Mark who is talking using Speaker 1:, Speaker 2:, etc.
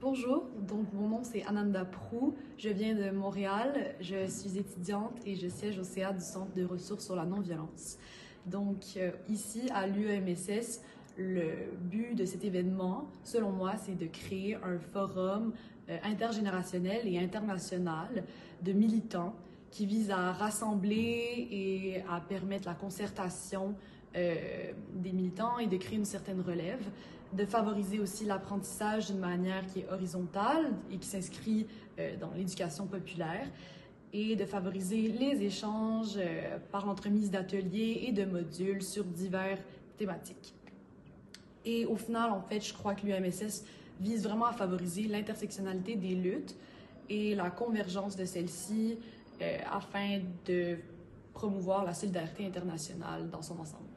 Speaker 1: Bonjour, donc mon nom c'est Ananda Prou, je viens de Montréal, je suis étudiante et je siège au CA du Centre de ressources sur la non-violence. Donc euh, ici à l'UEMSS, le but de cet événement, selon moi, c'est de créer un forum euh, intergénérationnel et international de militants qui vise à rassembler et à permettre la concertation euh, des militants et de créer une certaine relève, de favoriser aussi l'apprentissage d'une manière qui est horizontale et qui s'inscrit euh, dans l'éducation populaire et de favoriser les échanges euh, par l'entremise d'ateliers et de modules sur diverses thématiques. Et au final, en fait, je crois que l'UMSS vise vraiment à favoriser l'intersectionnalité des luttes et la convergence de celles-ci afin de promouvoir la solidarité internationale dans son ensemble.